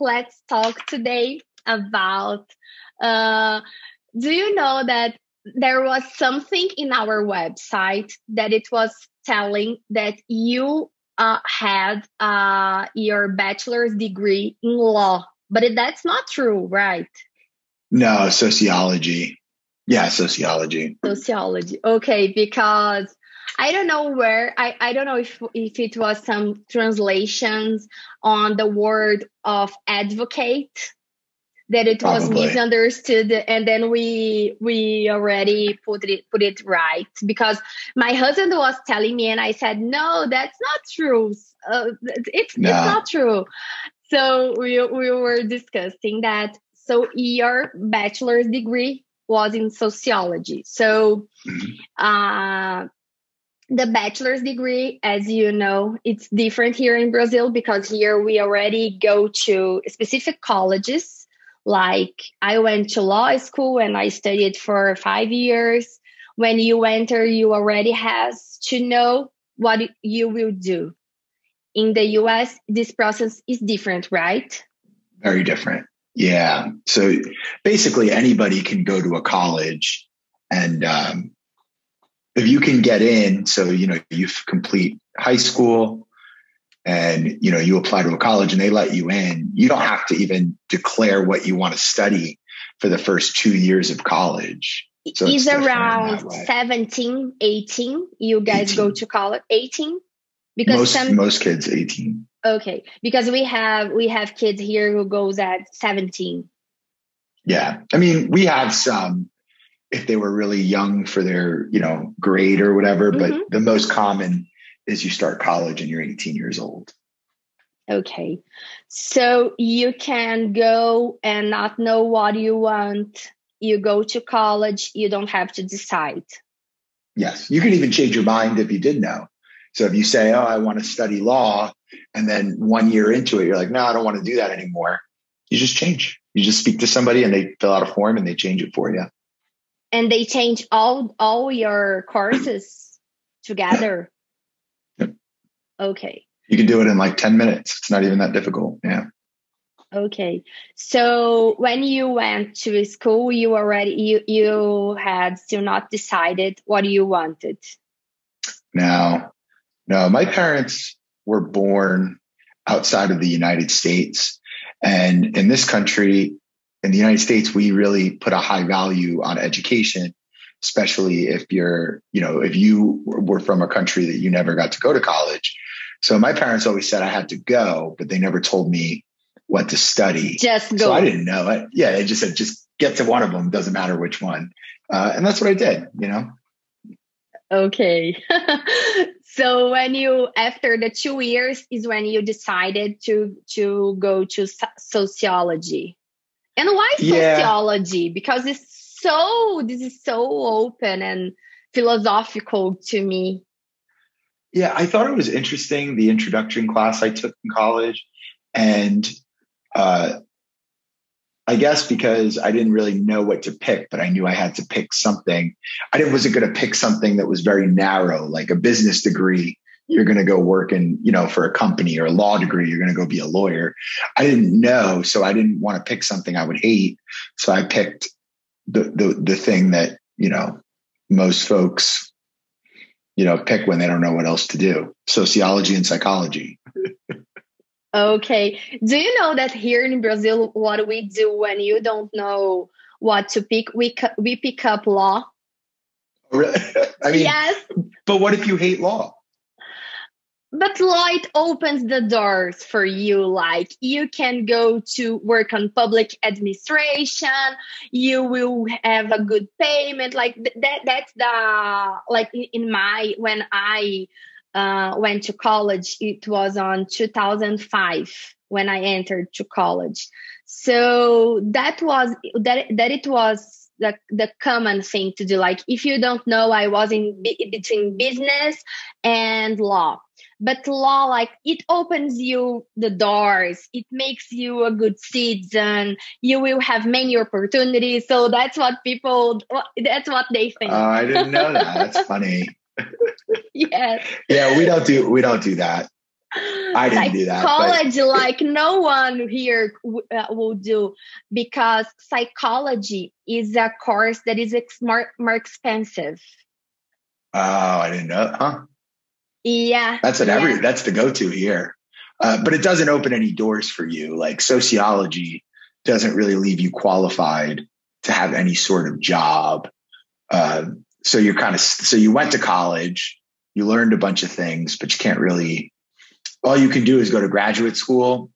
let's talk today about. Uh, do you know that there was something in our website that it was telling that you uh, had uh, your bachelor's degree in law, but that's not true, right? No, sociology. Yeah, sociology. Sociology. Okay, because I don't know where I, I don't know if if it was some translations on the word of advocate that it Probably. was misunderstood and then we we already put it put it right because my husband was telling me and I said no that's not true uh, it's no. it's not true so we we were discussing that so your bachelor's degree was in sociology so mm-hmm. uh the bachelor's degree, as you know, it's different here in Brazil because here we already go to specific colleges. Like I went to law school and I studied for five years. When you enter, you already has to know what you will do. In the US, this process is different, right? Very different. Yeah. So basically, anybody can go to a college and um, if you can get in, so you know you complete high school and you know you apply to a college and they let you in, you don't have to even declare what you want to study for the first two years of college. So is around 17, 18. You guys 18. go to college 18? Because most, some, most kids 18. Okay. Because we have we have kids here who goes at 17. Yeah. I mean, we have some if they were really young for their, you know, grade or whatever. Mm-hmm. But the most common is you start college and you're 18 years old. Okay. So you can go and not know what you want. You go to college, you don't have to decide. Yes. You can even change your mind if you did know. So if you say, Oh, I want to study law, and then one year into it, you're like, No, I don't want to do that anymore. You just change. You just speak to somebody and they fill out a form and they change it for you and they change all all your courses together. Yep. okay. You can do it in like 10 minutes. It's not even that difficult. Yeah. Okay. So when you went to school you already you you had still not decided what you wanted. No no my parents were born outside of the united states. And in this country in the United States, we really put a high value on education, especially if you're, you know, if you were from a country that you never got to go to college. So my parents always said I had to go, but they never told me what to study. Just go. So I didn't know it. Yeah, they just said just get to one of them, doesn't matter which one, uh, and that's what I did. You know. Okay. so when you after the two years is when you decided to to go to sociology and why yeah. sociology? Because it's so, this is so open and philosophical to me. Yeah, I thought it was interesting the introduction class I took in college. And uh, I guess because I didn't really know what to pick, but I knew I had to pick something. I wasn't going to pick something that was very narrow, like a business degree you're going to go work in, you know, for a company or a law degree, you're going to go be a lawyer. I didn't know. So I didn't want to pick something I would hate. So I picked the, the, the thing that, you know, most folks, you know, pick when they don't know what else to do sociology and psychology. okay. Do you know that here in Brazil, what we do when you don't know what to pick, we, we pick up law? Oh, really? I mean, yes. But what if you hate law? But light opens the doors for you like you can go to work on public administration you will have a good payment like that that's the like in my when i uh, went to college it was on 2005 when i entered to college. So that was that that it was the, the common thing to do. Like if you don't know i was in between business and law but law like it opens you the doors it makes you a good citizen you will have many opportunities so that's what people that's what they think oh i didn't know that that's funny yes yeah we don't do we don't do that I didn't do that. College, but... like no one here uh, will do, because psychology is a course that is ex- more, more expensive. Oh, I didn't know. Huh? Yeah. That's an yeah. every. That's the go-to here. Uh, but it doesn't open any doors for you. Like sociology doesn't really leave you qualified to have any sort of job. Uh, so you're kind of so you went to college, you learned a bunch of things, but you can't really. All you can do is go to graduate school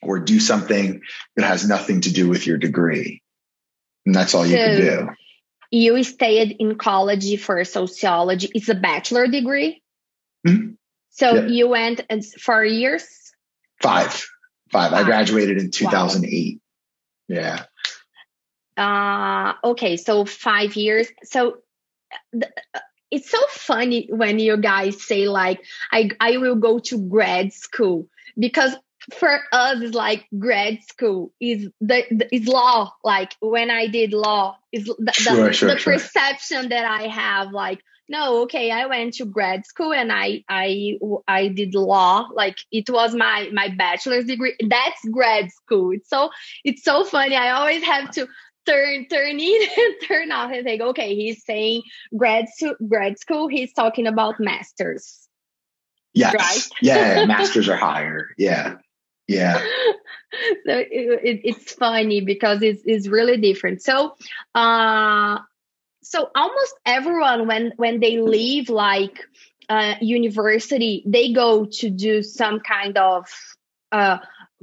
or do something that has nothing to do with your degree, and that's all you so can do. You stayed in college for sociology. It's a bachelor degree. Mm-hmm. So yeah. you went four years? Five. Five. Five. I graduated in 2008. Wow. Yeah. Uh, okay. So five years. So th- it's so funny when you guys say like, I, I will go to grad school because for us it's like grad school is the, the, is law like when i did law is the, sure, the, sure, the sure. perception that i have like no okay i went to grad school and i i i did law like it was my my bachelor's degree. That's grad school. It's so it's so funny. I always have to turn turn in and turn off and think okay he's saying grad school grad school he's talking about masters. Yes. Right? yeah. Masters are higher. Yeah. Yeah. So it, it, it's funny because it's, it's really different. So uh so almost everyone when when they leave like uh, university they go to do some kind of uh,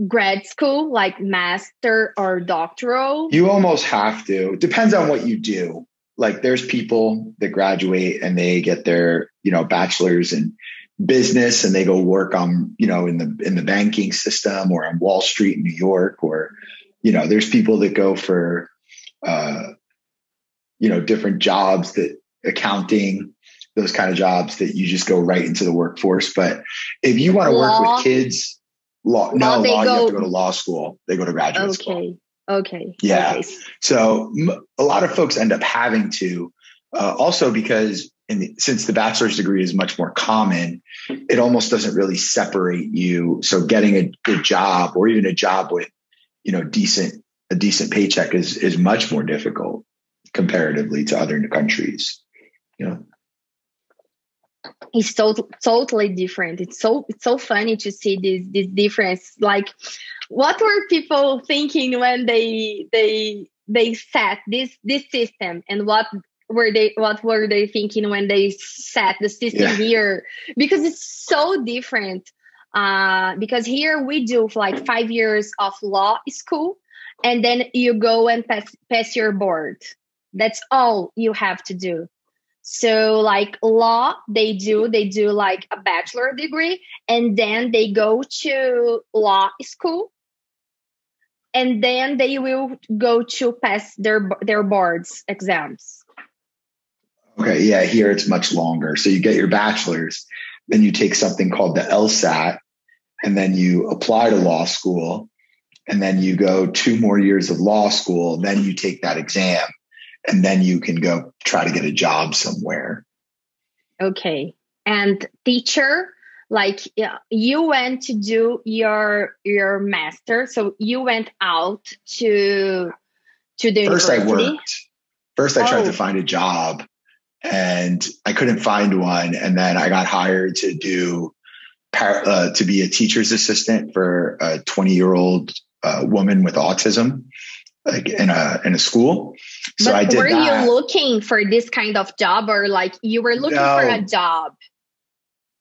grad school like master or doctoral. You almost have to. Depends on what you do. Like there's people that graduate and they get their you know bachelor's in business and they go work on you know in the in the banking system or on wall street in new york or you know there's people that go for uh, you know, different jobs that accounting, those kind of jobs that you just go right into the workforce. But if you want to work with kids, law, no, law, go, you have to go to law school. They go to graduate okay. school. Okay. Yeah. Okay. So a lot of folks end up having to, uh, also because the, since the bachelor's degree is much more common, it almost doesn't really separate you. So getting a good job or even a job with, you know, decent, a decent paycheck is, is much more difficult comparatively to other countries. You know, it's so, totally different. It's so it's so funny to see this this difference. Like, what were people thinking when they they they set this this system, and what were they what were they thinking when they set the system yeah. here? Because it's so different. Uh, because here we do like five years of law school, and then you go and pass pass your board that's all you have to do. So, like law, they do, they do like a bachelor degree, and then they go to law school, and then they will go to pass their their boards exams. Okay, yeah, here it's much longer. So you get your bachelor's, then you take something called the LSAT, and then you apply to law school, and then you go two more years of law school, then you take that exam and then you can go try to get a job somewhere. Okay. And teacher, like you went to do your your master, so you went out to to the First university. I worked. First I tried to oh. find a job and I couldn't find one and then I got hired to do uh, to be a teacher's assistant for a 20 year old uh, woman with autism like in a in a school. So but I did. Were you looking for this kind of job, or like you were looking no, for a job?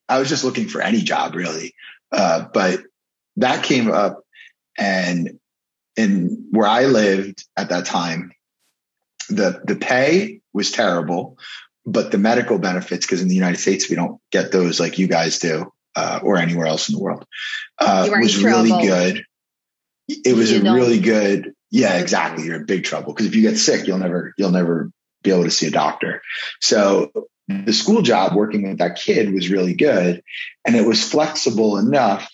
I was just looking for any job, really. Uh, but that came up, and in where I lived at that time, the the pay was terrible, but the medical benefits, because in the United States we don't get those like you guys do, uh, or anywhere else in the world, uh, was really good. It was you a really good yeah, exactly. You're in big trouble because if you get sick, you'll never you'll never be able to see a doctor. So the school job working with that kid was really good and it was flexible enough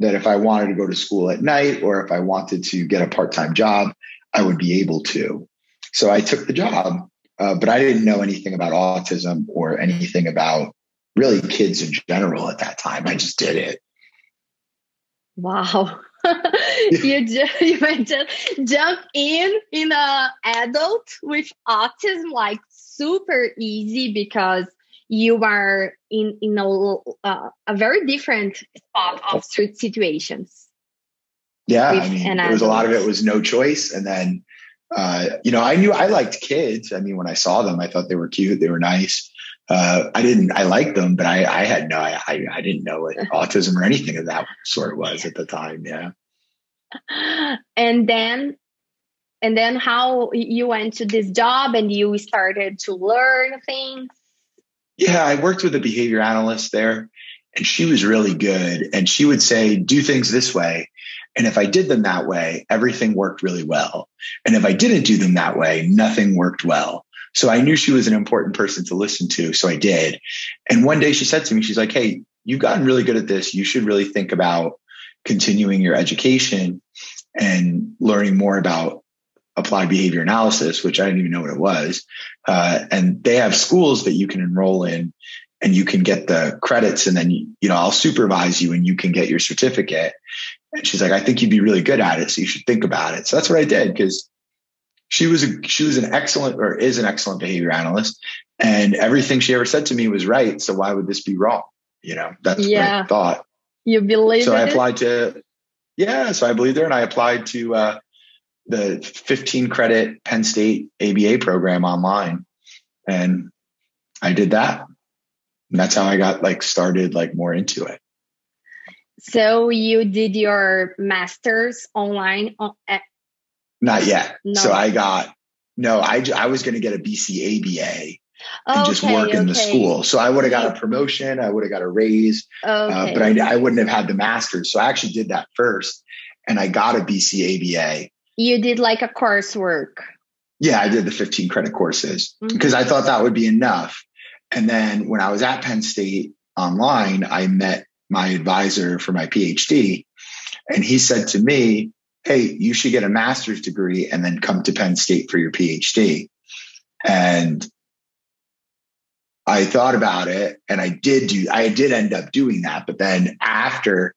that if I wanted to go to school at night or if I wanted to get a part-time job, I would be able to. So I took the job, uh, but I didn't know anything about autism or anything about really kids in general at that time. I just did it. Wow. you just you mentioned jump in in a adult with autism like super easy because you are in in a uh, a very different spot of street situations. Yeah, I mean, there was a lot of it was no choice, and then uh, you know, I knew I liked kids. I mean, when I saw them, I thought they were cute, they were nice. Uh, I didn't, I liked them, but I, I had no, I, I didn't know what autism or anything of that sort was at the time. Yeah. And then, and then how you went to this job and you started to learn things? Yeah, I worked with a behavior analyst there and she was really good. And she would say, do things this way. And if I did them that way, everything worked really well. And if I didn't do them that way, nothing worked well. So I knew she was an important person to listen to. So I did. And one day she said to me, she's like, Hey, you've gotten really good at this. You should really think about continuing your education and learning more about applied behavior analysis, which I didn't even know what it was. Uh, and they have schools that you can enroll in and you can get the credits and then, you know, I'll supervise you and you can get your certificate. And she's like, I think you'd be really good at it. So you should think about it. So that's what I did because she was a, she was an excellent or is an excellent behavior analyst and everything she ever said to me was right. So why would this be wrong? You know, that's yeah. what I thought. You believe So I applied it? to, yeah. So I believed her and I applied to, uh, the 15 credit Penn State ABA program online. And I did that. And that's how I got like started like more into it. So you did your master's online at not yet. No. So I got no. I I was going to get a BC ABA and okay, just work in okay. the school. So I would have got a promotion. I would have got a raise, okay. uh, but I, I wouldn't have had the master's. So I actually did that first, and I got a BC ABA. You did like a coursework. Yeah, I did the 15 credit courses mm-hmm. because I thought that would be enough. And then when I was at Penn State online, I met my advisor for my PhD, and he said to me, hey, you should get a master's degree and then come to Penn State for your PhD. And I thought about it and I did do, I did end up doing that. But then after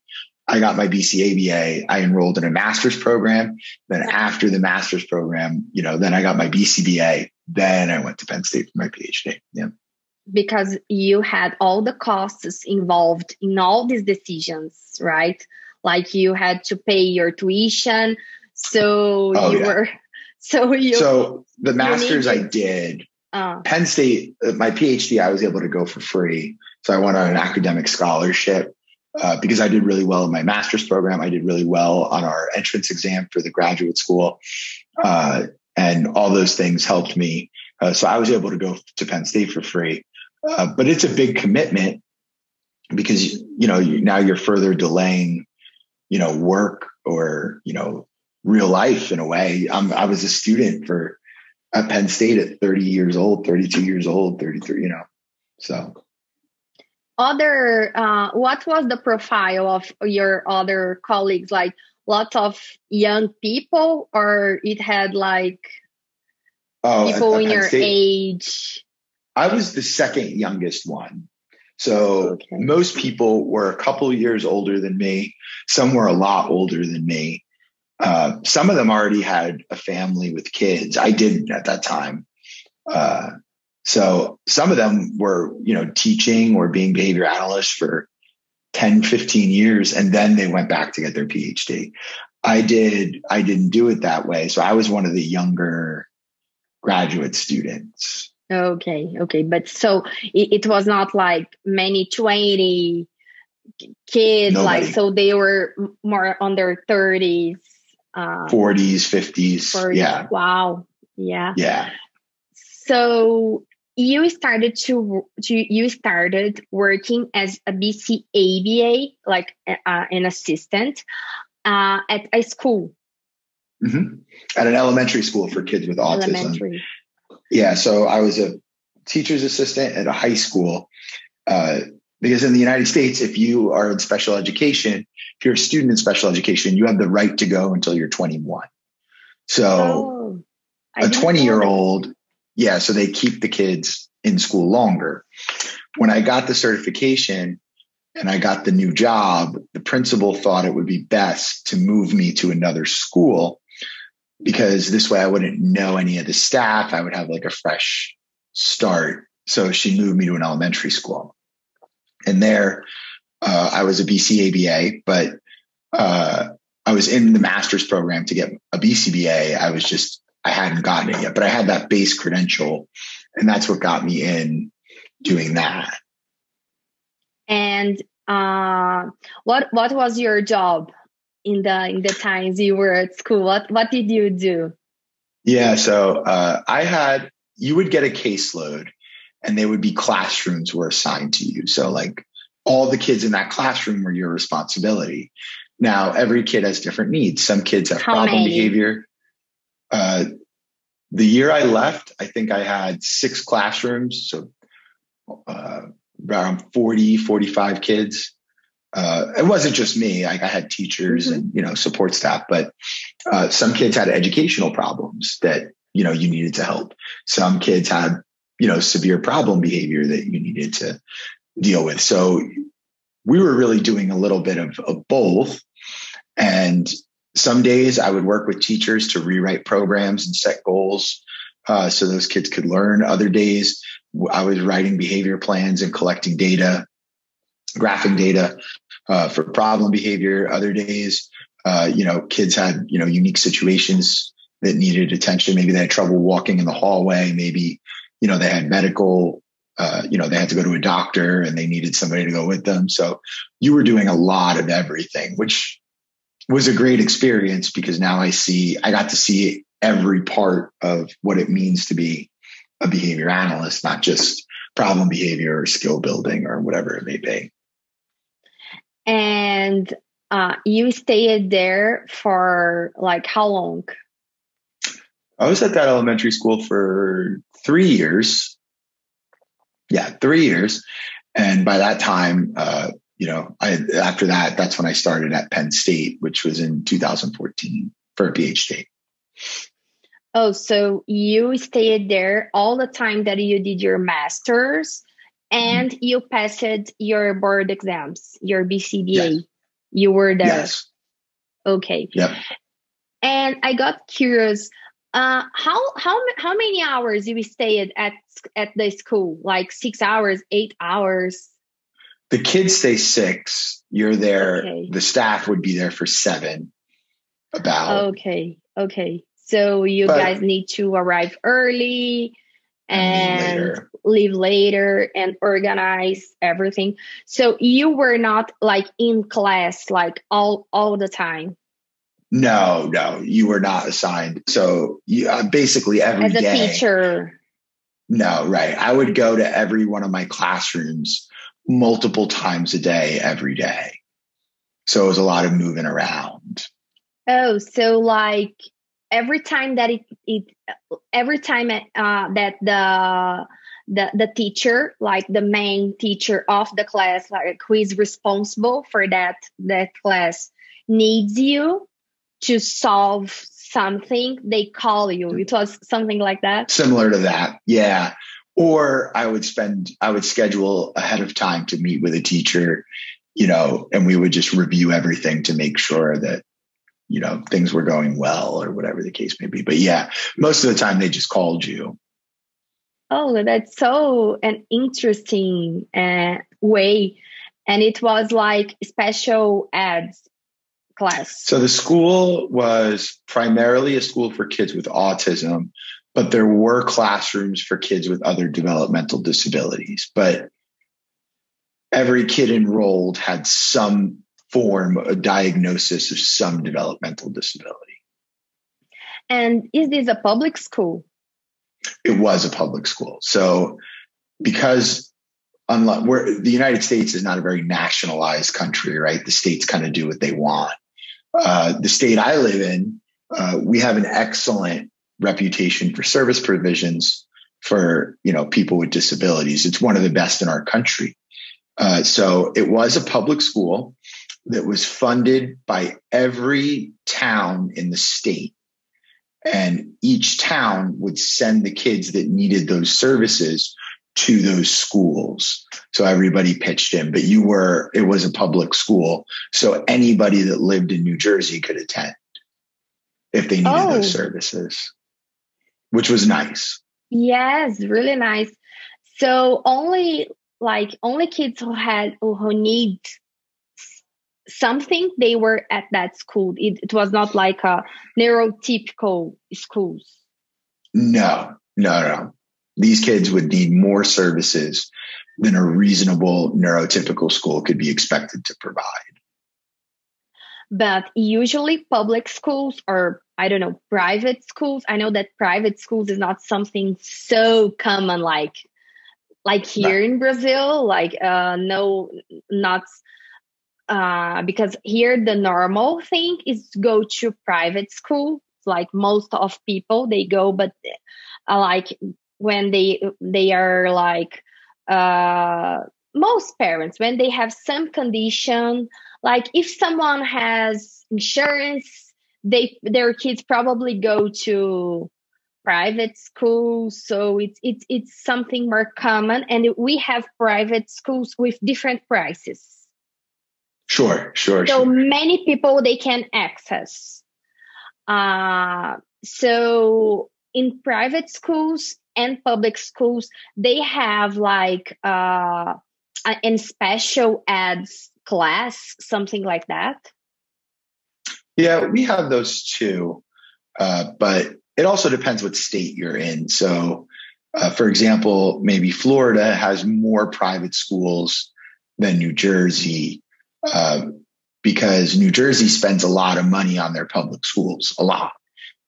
I got my BC ABA, I enrolled in a master's program. Then after the master's program, you know, then I got my BCBA. Then I went to Penn State for my PhD. Yeah. Because you had all the costs involved in all these decisions, right? Like you had to pay your tuition. So oh, you yeah. were so you so the masters i did. Uh, penn state uh, my phd i was able to go for free. So i went on an academic scholarship uh, because i did really well in my master's program. I did really well on our entrance exam for the graduate school uh, and all those things helped me. Uh, so i was able to go to penn state for free. Uh, but it's a big commitment because you know now you're further delaying you know, work or, you know, real life in a way. I'm, I was a student for at Penn State at 30 years old, 32 years old, 33, you know, so. Other, uh, what was the profile of your other colleagues? Like lots of young people or it had like oh, people at, at in your State, age? I was the second youngest one. So okay. most people were a couple years older than me. Some were a lot older than me. Uh, some of them already had a family with kids. I didn't at that time. Uh, so some of them were, you know, teaching or being behavior analysts for 10, 15 years, and then they went back to get their PhD. I did, I didn't do it that way. So I was one of the younger graduate students. Okay, okay, but so it, it was not like many twenty kids, Nobody. like so they were more on their thirties, uh, forties, fifties. Yeah. Wow. Yeah. Yeah. So you started to to, you started working as a BCABA, like uh, an assistant, uh, at a school. Mm-hmm. At an elementary school for kids with autism. Elementary. Yeah, so I was a teacher's assistant at a high school. Uh, because in the United States, if you are in special education, if you're a student in special education, you have the right to go until you're 21. So oh, a 20 year old, yeah, so they keep the kids in school longer. When I got the certification, and I got the new job, the principal thought it would be best to move me to another school because this way I wouldn't know any of the staff. I would have like a fresh start. So she moved me to an elementary school. And there, uh, I was a BCABA, but uh, I was in the master's program to get a BCBA. I was just, I hadn't gotten it yet, but I had that base credential. And that's what got me in doing that. And uh, what what was your job in the in the times you were at school? What what did you do? Yeah, so uh, I had you would get a caseload, and they would be classrooms were assigned to you. So like all the kids in that classroom were your responsibility. Now every kid has different needs. Some kids have How problem many? behavior. Uh, the year I left, I think I had six classrooms, so uh, around 40, 45 kids. Uh, it wasn't just me. Like I had teachers mm-hmm. and, you know, support staff, but uh, some kids had educational problems that, you know, you needed to help. Some kids had, you know, severe problem behavior that you needed to deal with. So we were really doing a little bit of, of both. And some days I would work with teachers to rewrite programs and set goals uh, so those kids could learn. Other days I was writing behavior plans and collecting data, graphing data uh, for problem behavior. Other days, uh, you know, kids had you know unique situations that needed attention. Maybe they had trouble walking in the hallway. Maybe you know they had medical. Uh, you know, they had to go to a doctor and they needed somebody to go with them. So you were doing a lot of everything, which was a great experience because now I see, I got to see every part of what it means to be a behavior analyst, not just problem behavior or skill building or whatever it may be. And uh, you stayed there for like how long? I was at that elementary school for three years. Yeah, three years. And by that time, uh, you know, I, after that, that's when I started at Penn State, which was in 2014 for a PhD. Oh, so you stayed there all the time that you did your master's and mm-hmm. you passed your board exams, your BCBA. Yes. You were there. Yes. Okay. Yeah. And I got curious. Uh, how how how many hours you stayed at at the school? Like six hours, eight hours? The kids stay six. You're there. Okay. The staff would be there for seven. About. Okay. Okay. So you but, guys need to arrive early and later. Leave later and organize everything. So you were not like in class like all all the time. No, no, you were not assigned. So you uh, basically every as a day, teacher. No, right. I would go to every one of my classrooms multiple times a day, every day. So it was a lot of moving around. Oh, so like every time that it, it every time uh, that the the the teacher like the main teacher of the class like who is responsible for that that class needs you to solve something they call you. It was something like that? Similar to that yeah. Or i would spend i would schedule ahead of time to meet with a teacher you know and we would just review everything to make sure that you know things were going well or whatever the case may be. But yeah most of the time they just called you oh that's so an interesting uh, way and it was like special eds class so the school was primarily a school for kids with autism but there were classrooms for kids with other developmental disabilities but every kid enrolled had some form a diagnosis of some developmental disability. And is this a public school? It was a public school. So because unlike where the United States is not a very nationalized country, right? The states kind of do what they want. Uh, the state I live in, uh, we have an excellent reputation for service provisions for you know people with disabilities. It's one of the best in our country. Uh, so it was a public school that was funded by every town in the state. And each town would send the kids that needed those services to those schools. So everybody pitched in, but you were, it was a public school. So anybody that lived in New Jersey could attend if they needed oh. those services, which was nice. Yes, really nice. So only like only kids who had who need something they were at that school. It, it was not like a neurotypical schools. No, no, no. These kids would need more services than a reasonable neurotypical school could be expected to provide. But usually public schools or I don't know, private schools. I know that private schools is not something so common like like here no. in Brazil, like uh no not uh because here the normal thing is go to private school. Like most of people they go, but uh, like when they they are like uh most parents when they have some condition like if someone has insurance they their kids probably go to private school. So it's it's it's something more common. And we have private schools with different prices sure sure so sure. many people they can access uh so in private schools and public schools they have like uh in special ads class something like that yeah, we have those too, uh, but it also depends what state you're in. So, uh, for example, maybe Florida has more private schools than New Jersey uh, because New Jersey spends a lot of money on their public schools, a lot,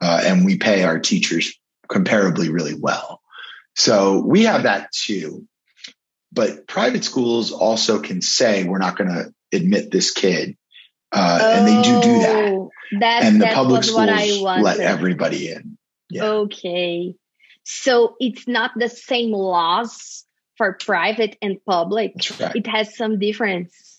uh, and we pay our teachers comparably really well. So we have that too. But private schools also can say, we're not going to admit this kid uh, oh, and they do do that. Oh, that's, and the public schools let everybody in. Yeah. Okay. So it's not the same laws for private and public. Right. It has some difference.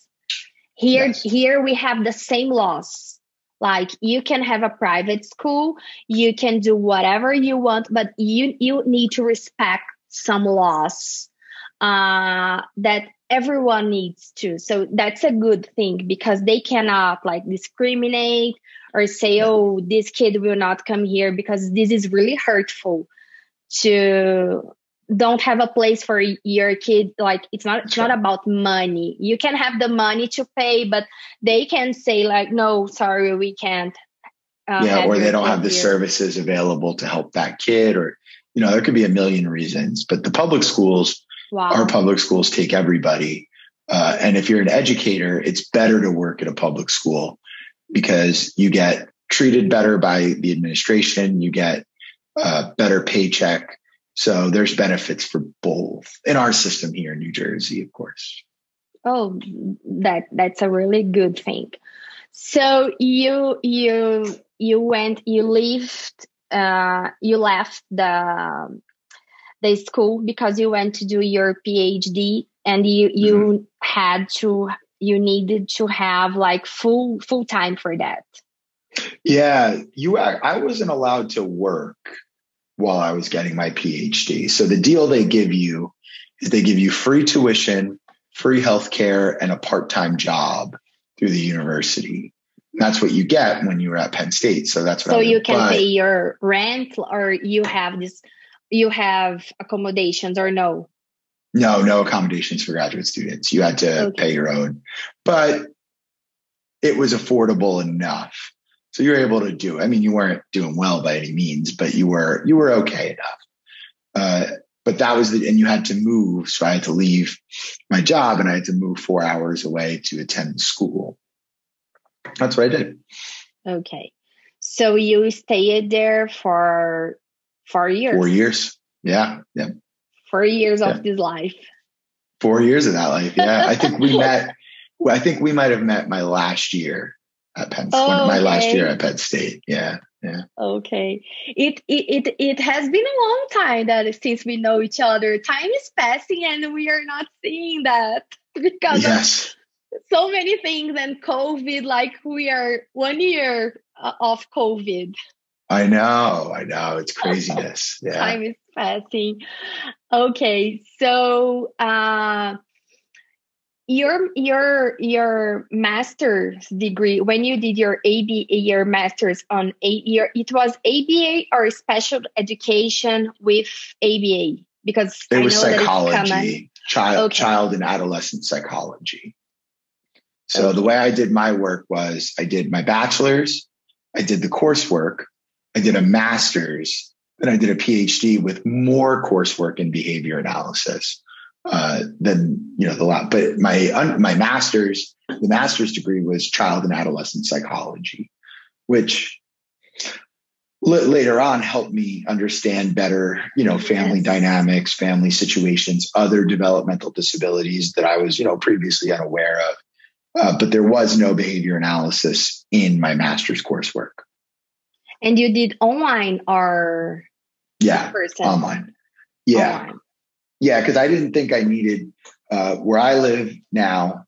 Here, yes. here we have the same laws. Like you can have a private school, you can do whatever you want, but you you need to respect some laws uh, that everyone needs to. So that's a good thing because they cannot like discriminate or say, oh, this kid will not come here because this is really hurtful to don't have a place for your kid like it's not it's not about money you can have the money to pay but they can say like no sorry we can't uh, yeah or they don't have the here. services available to help that kid or you know there could be a million reasons but the public schools Wow. Our public schools take everybody. Uh, and if you're an educator, it's better to work at a public school because you get treated better by the administration, you get a better paycheck. So there's benefits for both in our system here in New Jersey, of course. Oh, that that's a really good thing. So you you you went you left uh, you left the the school because you went to do your PhD and you you mm-hmm. had to you needed to have like full full time for that. Yeah, you I wasn't allowed to work while I was getting my PhD. So the deal they give you is they give you free tuition, free healthcare, and a part-time job through the university. that's what you get when you were at Penn State. So that's what. So you can pay your rent, or you have this you have accommodations or no? No, no accommodations for graduate students. You had to okay. pay your own, but it was affordable enough. So you were able to do. I mean, you weren't doing well by any means, but you were you were okay enough. Uh, but that was the, and you had to move. So I had to leave my job and I had to move four hours away to attend school. That's what I did. Okay. So you stayed there for Four years. Four years. Yeah. Yeah. Four years yeah. of this life. Four years of that life. Yeah. I think we met, I think we might have met my last year at Penn State. Oh, my last year at Penn State. Yeah. Yeah. Okay. It, it it it has been a long time that since we know each other. Time is passing and we are not seeing that because yes. so many things and COVID. Like we are one year uh, of COVID. I know, I know. It's craziness. Yeah. Time is passing. Okay, so uh, your your your master's degree when you did your ABA your master's on a year it was ABA or special education with ABA because it I was psychology, child okay. child and adolescent psychology. So okay. the way I did my work was I did my bachelor's, I did the coursework, I did a master's, then I did a PhD with more coursework in behavior analysis uh, than you know the lot. But my my master's, the master's degree was child and adolescent psychology, which later on helped me understand better, you know, family yes. dynamics, family situations, other developmental disabilities that I was, you know, previously unaware of. Uh, but there was no behavior analysis in my master's coursework. And you did online or yeah, person? online. Yeah, online. Yeah, because I didn't think I needed uh, where I live now,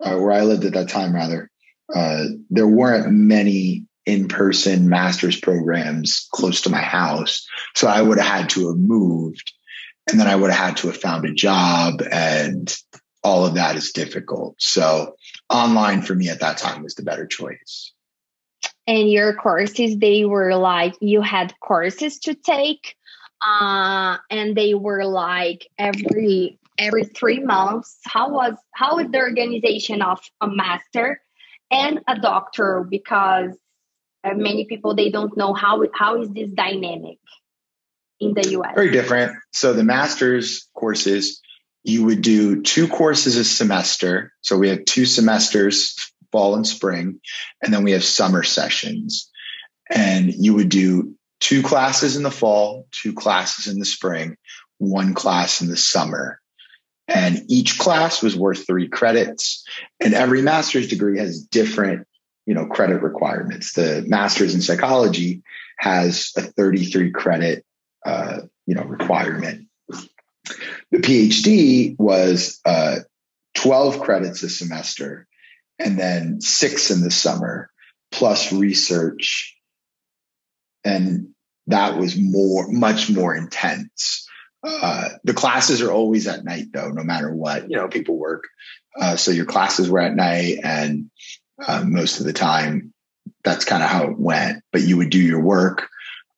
uh, where I lived at that time rather. Uh, there weren't many in-person master's programs close to my house. So I would have had to have moved and then I would have had to have found a job and all of that is difficult. So online for me at that time was the better choice. And your courses, they were like you had courses to take, uh, and they were like every every three months. How was how is the organization of a master and a doctor? Because uh, many people they don't know how how is this dynamic in the US. Very different. So the master's courses, you would do two courses a semester. So we have two semesters, fall and spring, and then we have summer sessions. And you would do two classes in the fall, two classes in the spring, one class in the summer. And each class was worth three credits. And every master's degree has different you know credit requirements. The master's in psychology has a 33 credit uh, you know requirement. The PhD was uh, 12 credits a semester, and then six in the summer, plus research, and that was more much more intense. Uh, the classes are always at night though, no matter what. You know, people work. Uh, so your classes were at night and uh, most of the time. That's kind of how it went. But you would do your work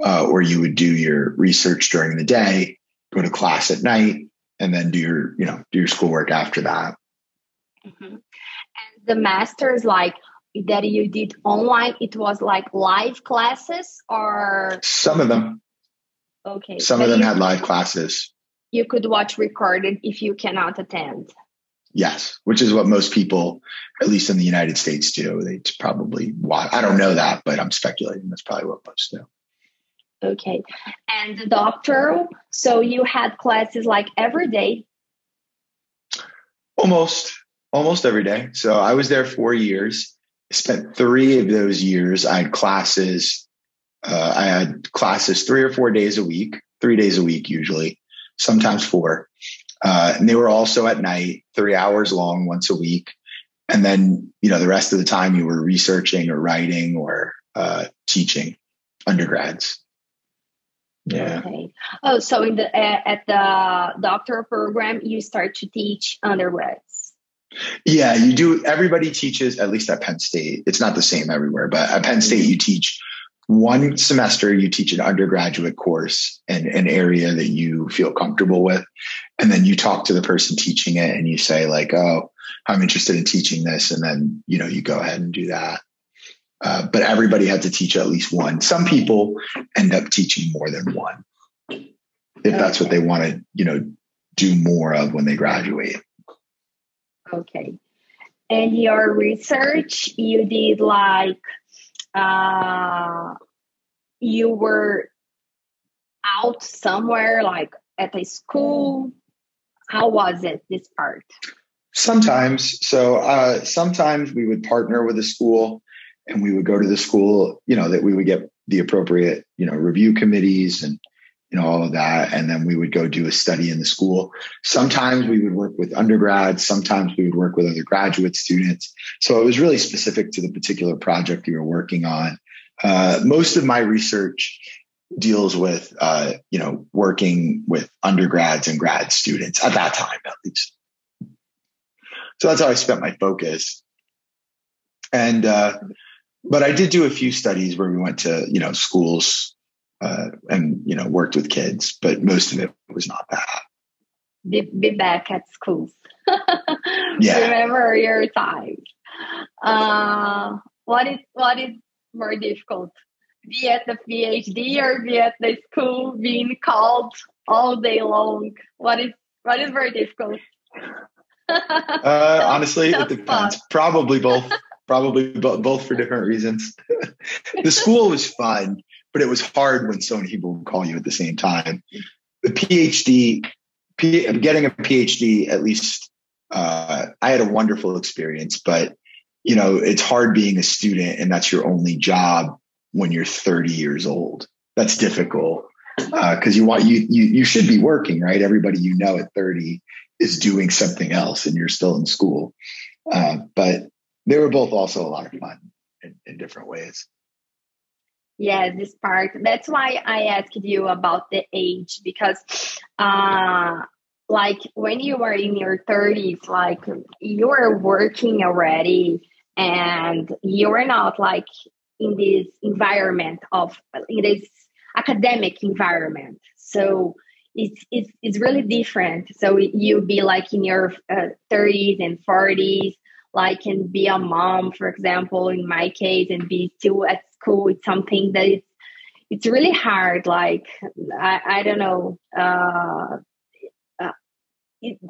uh, or you would do your research during the day, go to class at night, and then do your, you know, do your schoolwork after that. Mm-hmm. And the masters, like that you did online, it was like live classes or some of them. Okay. Some but of them had live classes. You could watch recorded if you cannot attend. Yes, which is what most people, at least in the United States, do. They probably watch. I don't know that, but I'm speculating that's probably what most do. Okay. And the doctor so you had classes like every day? Almost, almost every day. So I was there four years. Spent three of those years. I had classes. Uh, I had classes three or four days a week, three days a week usually, sometimes four. Uh, and they were also at night, three hours long once a week. And then, you know, the rest of the time you were researching or writing or uh, teaching undergrads. Yeah. Okay. Oh, so in the at the doctoral program, you start to teach undergrads. Yeah, you do. Everybody teaches, at least at Penn State. It's not the same everywhere, but at Penn State, you teach one semester you teach an undergraduate course in an area that you feel comfortable with and then you talk to the person teaching it and you say like oh i'm interested in teaching this and then you know you go ahead and do that uh, but everybody had to teach at least one some people end up teaching more than one if that's what they want to you know do more of when they graduate okay. And your research you did like uh, you were out somewhere like at a school? How was it this part? Sometimes. So uh, sometimes we would partner with a school and we would go to the school you know that we would get the appropriate you know review committees and you know all of that. And then we would go do a study in the school. Sometimes we would work with undergrads. Sometimes we would work with other graduate students. So it was really specific to the particular project we were working on. Uh, most of my research deals with, uh, you know, working with undergrads and grad students at that time, at least. So that's how I spent my focus. And, uh, but I did do a few studies where we went to, you know, schools, uh, and, you know, worked with kids, but most of it was not that. Be, be back at schools. yeah. Remember your time. Uh, what is, what is more difficult? Be at the PhD or be at the school being called all day long? What is, what is very difficult? uh, honestly, it depends. Probably both. Probably both for different reasons. the school was fun, but it was hard when so many people would call you at the same time. The PhD, P, getting a PhD, at least uh, I had a wonderful experience, but you know, it's hard being a student and that's your only job when you're 30 years old. That's difficult because uh, you want you you you should be working, right? Everybody you know at 30 is doing something else and you're still in school. Uh, but they were both also a lot of fun in, in different ways. Yeah, this part. That's why I asked you about the age because, uh, like when you are in your 30s, like you're working already and you're not like in this environment of, in this academic environment. So it's it's it's really different. So you be like in your uh, 30s and 40s, like and be a mom, for example, in my case, and be still at school. It's something that it's it's really hard. Like I I don't know. Uh, uh,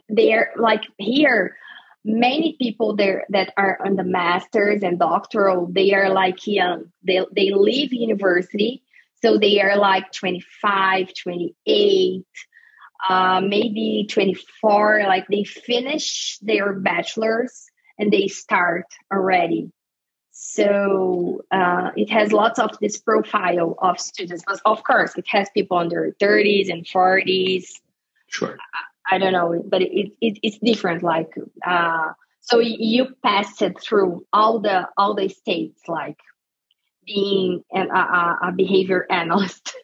they're like here many people there that are on the masters and doctoral they are like young they they leave university so they are like 25, 28, uh, maybe 24. Like they finish their bachelor's and they start already. So uh, it has lots of this profile of students. But of course, it has people under 30s and 40s. Sure. I, I don't know, but it, it, it's different. Like, uh, so you pass it through all the all the states, like being an, a, a behavior analyst.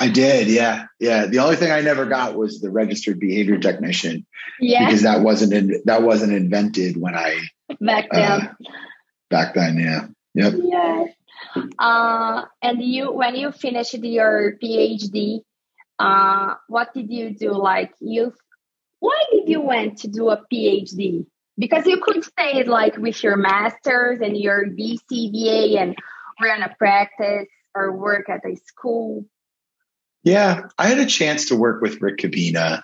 I did, yeah, yeah. The only thing I never got was the registered behavior technician, yeah, because that wasn't in, that wasn't invented when I back uh, then. Uh, back then, yeah, yep, yeah. Uh, and you, when you finished your PhD, uh, what did you do? Like you, why did you went to do a PhD? Because you could stay like with your masters and your BCBA and run a practice or work at a school? Yeah, I had a chance to work with Rick Kubina,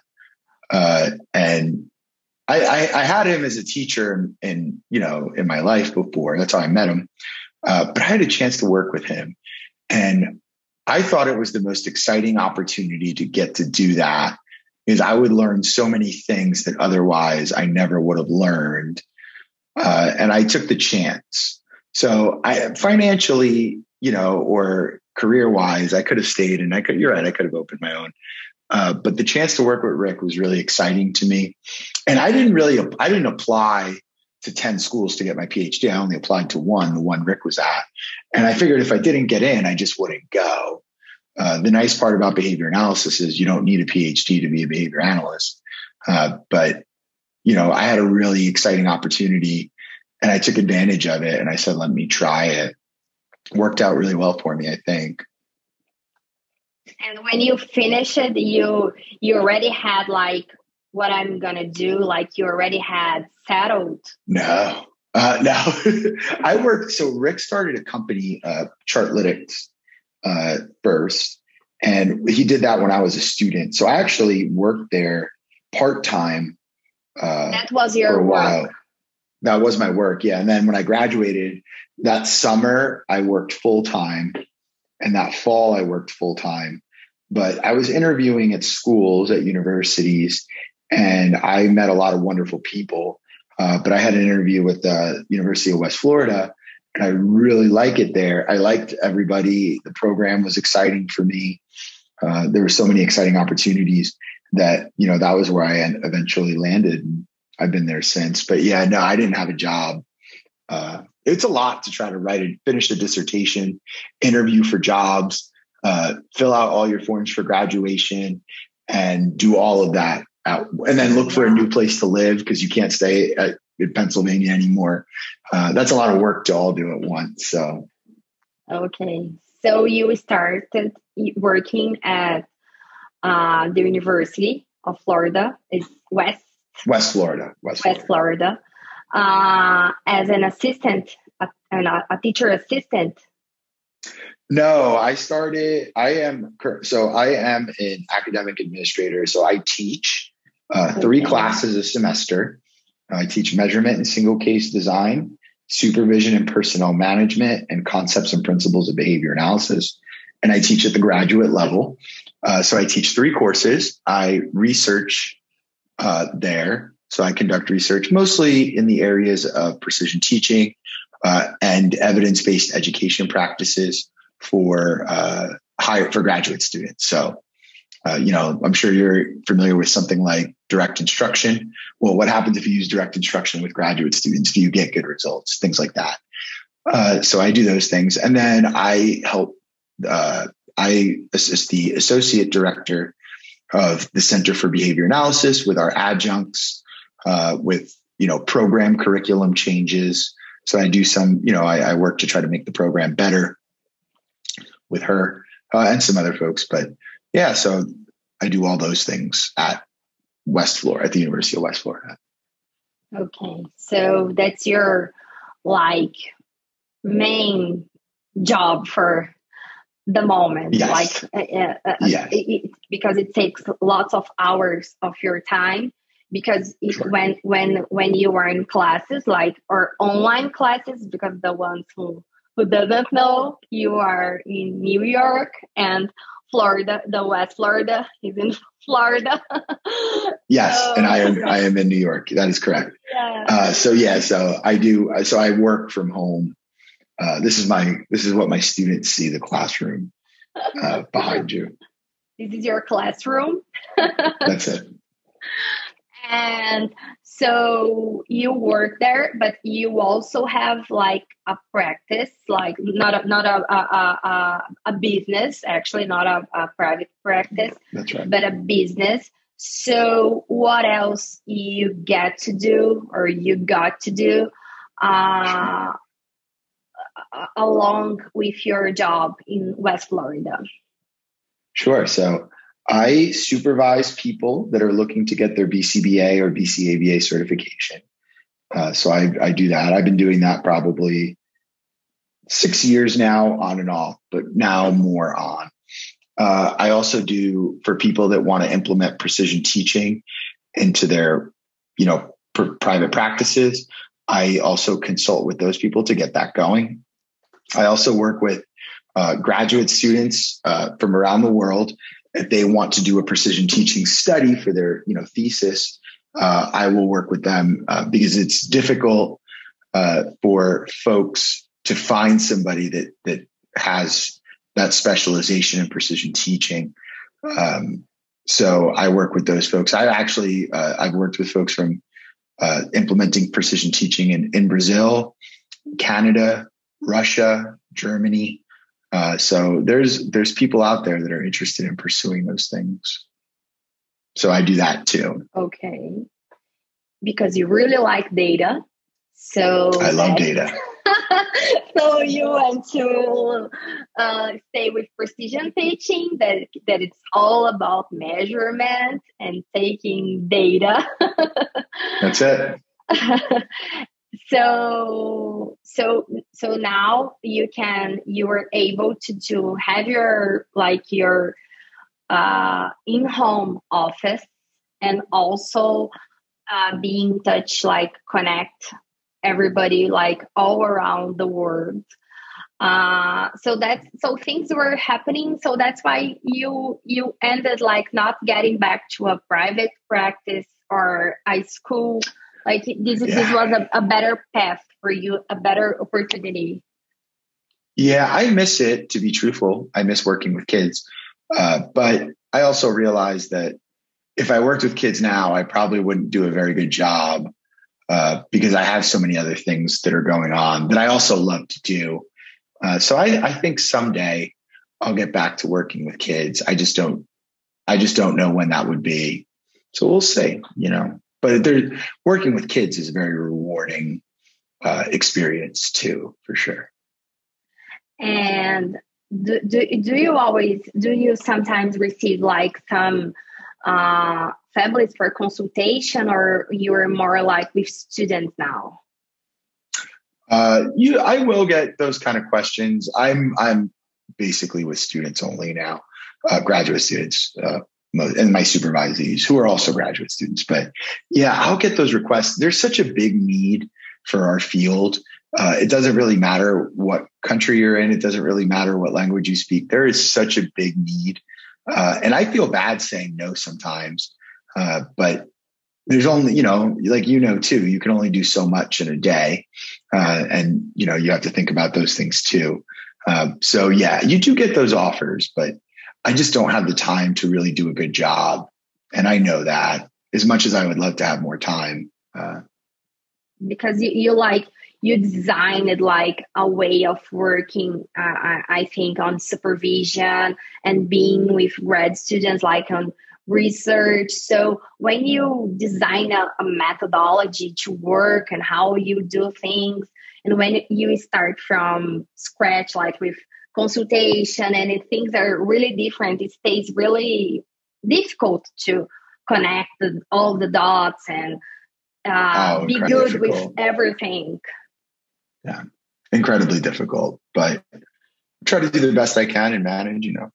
uh, and I, I, I, had him as a teacher in, in, you know in my life before. That's how I met him. Uh, but I had a chance to work with him, and I thought it was the most exciting opportunity to get to do that because I would learn so many things that otherwise I never would have learned. Uh, and I took the chance. So I financially, you know, or career wise, I could have stayed and I could, you're right, I could have opened my own. Uh, but the chance to work with Rick was really exciting to me. And I didn't really, I didn't apply to 10 schools to get my PhD. I only applied to one, the one Rick was at. And I figured if I didn't get in, I just wouldn't go. Uh, the nice part about behavior analysis is you don't need a PhD to be a behavior analyst. Uh, but, you know, I had a really exciting opportunity and I took advantage of it and I said, let me try it. Worked out really well for me, I think. And when you finish it, you you already had like what I'm gonna do, like you already had settled. No. Uh, no, I worked. So Rick started a company, uh, Chartlytics, uh, first, and he did that when I was a student. So I actually worked there part time. Uh, that was your work. While that was my work. Yeah. And then when I graduated that summer, I worked full time. And that fall, I worked full time. But I was interviewing at schools, at universities, and I met a lot of wonderful people. Uh, but I had an interview with the University of West Florida, and I really like it there. I liked everybody. The program was exciting for me. Uh, there were so many exciting opportunities that you know that was where I eventually landed. I've been there since. But yeah, no, I didn't have a job uh, it's a lot to try to write and finish a dissertation, interview for jobs, uh, fill out all your forms for graduation, and do all of that and then look for a new place to live because you can't stay at, in Pennsylvania anymore. Uh, that's a lot of work to all do at once. So, okay, so you started working at uh, the University of Florida, is West West Florida, West, West Florida, Florida uh, as an assistant, a, a teacher assistant no, I started. I am so I am an academic administrator. So I teach uh, three okay. classes a semester. I teach measurement and single case design, supervision and personnel management, and concepts and principles of behavior analysis. And I teach at the graduate level. Uh, so I teach three courses. I research uh, there. So I conduct research mostly in the areas of precision teaching uh, and evidence based education practices for uh, higher for graduate students. So, uh, you know, I'm sure you're familiar with something like direct instruction. Well, what happens if you use direct instruction with graduate students? Do you get good results? Things like that. Uh, so I do those things, and then I help. Uh, I assist the associate director of the Center for Behavior Analysis with our adjuncts, uh, with you know program curriculum changes. So I do some, you know, I, I work to try to make the program better with her uh, and some other folks. But yeah, so I do all those things at West Florida, at the University of West Florida. Okay. So that's your like main job for the moment yes. like uh, uh, uh yes. it, it, because it takes lots of hours of your time because it, sure. when when when you are in classes like or online classes because the ones who who doesn't know, you are in New York and Florida, the West Florida is in Florida. yes, so, and I am I am in New York. That is correct. Yeah. Uh, so yeah, so I do. So I work from home. Uh, this is my this is what my students see the classroom uh, behind you. This is your classroom. That's it. And so you work there, but you also have like a practice, like not a, not a, a, a, a business, actually not a, a private practice, That's right. but a business. So what else you get to do or you got to do uh, along with your job in West Florida? Sure. So I supervise people that are looking to get their BCBA or BCABA certification. Uh, so I, I do that. I've been doing that probably six years now, on and off, but now more on. Uh, I also do for people that want to implement precision teaching into their, you know, pr- private practices. I also consult with those people to get that going. I also work with uh, graduate students uh, from around the world. If they want to do a precision teaching study for their you know thesis uh, i will work with them uh, because it's difficult uh, for folks to find somebody that that has that specialization in precision teaching. Um, so i work with those folks. I actually uh, i've worked with folks from implementing precision teaching in, in brazil canada russia germany uh, so there's there's people out there that are interested in pursuing those things. So I do that too. Okay, because you really like data. So I love data. so you want to uh, stay with precision teaching that that it's all about measurement and taking data. That's it. so so so now you can you are able to to have your like your uh in-home office and also uh be in touch like connect everybody like all around the world. Uh so that's so things were happening. So that's why you you ended like not getting back to a private practice or a school like this, yeah. this was a, a better path for you, a better opportunity. Yeah, I miss it to be truthful. I miss working with kids. Uh, but I also realized that if I worked with kids now, I probably wouldn't do a very good job uh, because I have so many other things that are going on that I also love to do. Uh, so I, I think someday I'll get back to working with kids. I just don't, I just don't know when that would be. So we'll see, you know, but they're working with kids is a very rewarding uh, experience too, for sure. And do, do, do you always, do you sometimes receive like some uh, families for consultation or you're more like with students now? Uh, you, I will get those kind of questions. I'm, I'm basically with students only now, uh, graduate students, uh, and my supervisees who are also graduate students. But yeah, I'll get those requests. There's such a big need for our field. Uh, it doesn't really matter what country you're in. It doesn't really matter what language you speak. There is such a big need. Uh, and I feel bad saying no sometimes. Uh, but there's only, you know, like you know too, you can only do so much in a day. Uh, and, you know, you have to think about those things too. Uh, so yeah, you do get those offers, but I just don't have the time to really do a good job. And I know that as much as I would love to have more time. Uh, because you, you like, you designed it like a way of working, uh, I, I think, on supervision and being with grad students, like on research. So when you design a, a, methodology to work and how you do things, and when you start from scratch, like with consultation and things are really different, it stays really difficult to connect the, all the dots and uh, oh, be good difficult. with everything. Yeah, incredibly difficult, but try to do the best I can and manage, you know.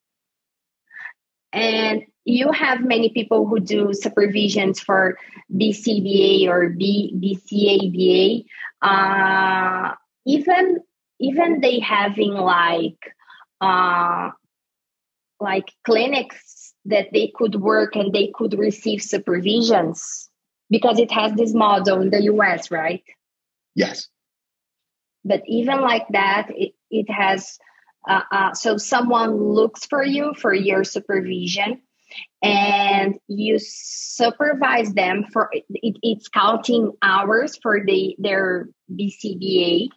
And you have many people who do supervisions for BCBA or B, BCABA. Uh, even even they having like uh, like clinics that they could work and they could receive supervisions because it has this model in the US, right? Yes. But even like that, it, it has uh, uh, so someone looks for you for your supervision and you supervise them for it, it's counting hours for the their bcba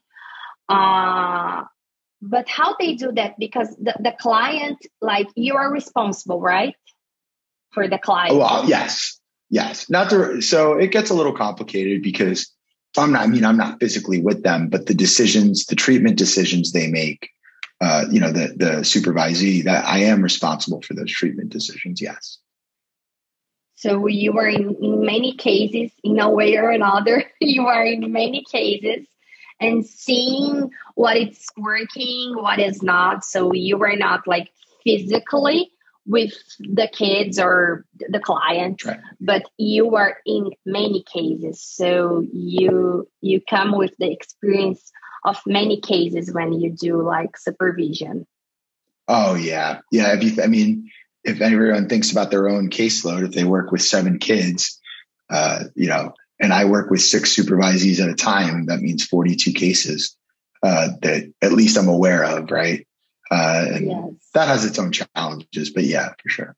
uh, but how they do that because the, the client like you are responsible right for the client well yes yes not to so it gets a little complicated because i'm not i mean i'm not physically with them but the decisions the treatment decisions they make uh, you know, the the supervisee that I am responsible for those treatment decisions. Yes. So you were in, in many cases, in a way or another, you are in many cases and seeing what it's working, what is not. So you were not like physically with the kids or the client right. but you are in many cases so you you come with the experience of many cases when you do like supervision. Oh yeah, yeah. If you, I mean, if everyone thinks about their own caseload, if they work with seven kids, uh, you know, and I work with six supervisees at a time, that means forty-two cases uh, that at least I'm aware of, right? Uh, and yes. that has its own challenges, but yeah, for sure.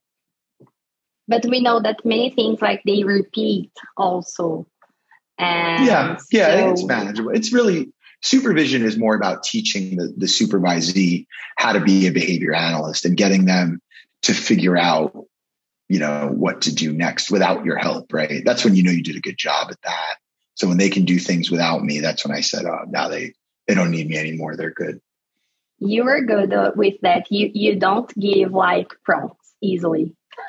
But we know that many things like they repeat also. And yeah, yeah, so, it's manageable. It's really Supervision is more about teaching the, the supervisee how to be a behavior analyst and getting them to figure out, you know, what to do next without your help, right? That's when you know you did a good job at that. So when they can do things without me, that's when I said, oh, now they, they don't need me anymore. They're good. You are good with that. You, you don't give like prompts easily.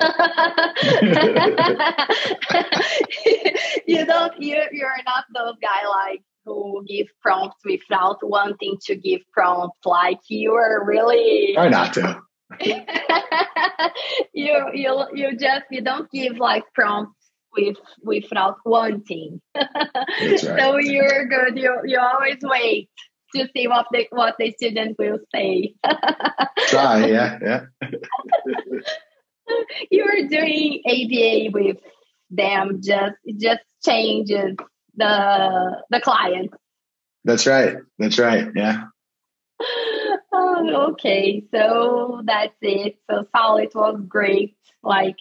you don't you you're not those guy like who give prompts without wanting to give prompts. Like you are really try not to. you you you just you don't give like prompts with without wanting. Right. so you're good. You you always wait to see what the what the student will say. Try, yeah, yeah. You're doing ABA with them. Just just changes the the client. That's right. That's right. Yeah. Oh, okay, so that's it. So Saul, it was great, like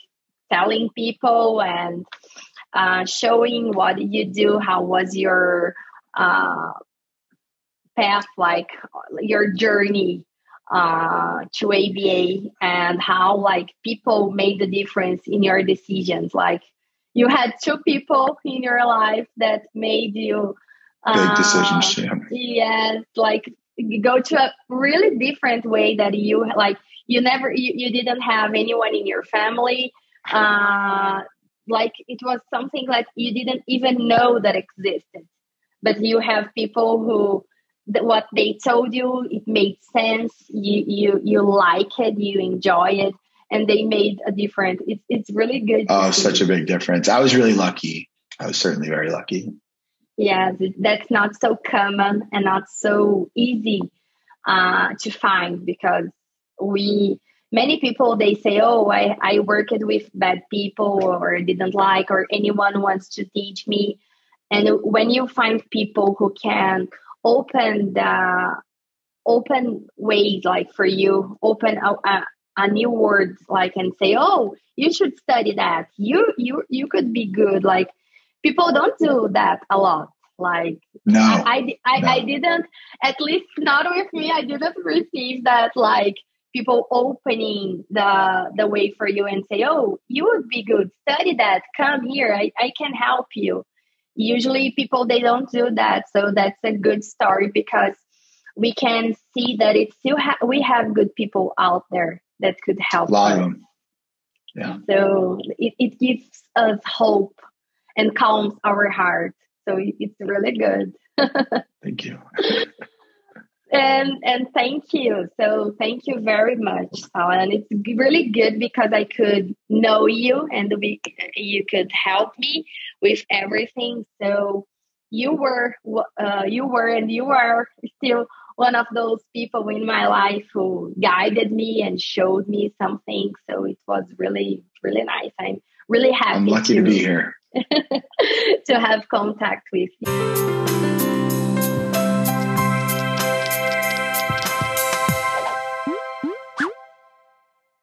telling people and uh, showing what you do. How was your uh, path, like your journey uh, to ABA, and how like people made the difference in your decisions. Like you had two people in your life that made you big decisions. Uh, yes, like go to a really different way that you like you never you, you didn't have anyone in your family. Uh like it was something like you didn't even know that existed. But you have people who what they told you it made sense you you you like it you enjoy it and they made a difference it's it's really good oh such a big difference. I was really lucky. I was certainly very lucky Yes, that's not so common and not so easy uh, to find because we many people they say, "Oh, I I worked with bad people or didn't like or anyone wants to teach me." And when you find people who can open the open ways like for you, open a, a, a new word like and say, "Oh, you should study that. You you you could be good." Like people don't do that a lot. Like no. I, I, no. I didn't at least not with me. I didn't receive that like people opening the the way for you and say oh you would be good. Study that. Come here. I, I can help you. Usually people they don't do that. So that's a good story because we can see that it's still ha- we have good people out there that could help a lot us. of them. Yeah. So it, it gives us hope and calms our heart. So it's really good. thank you. and and thank you. So thank you very much, And It's really good because I could know you and we, you could help me with everything. So you were uh, you were and you are still one of those people in my life who guided me and showed me something. So it was really really nice. I'm really happy. I'm lucky to, to be here. to have contact with.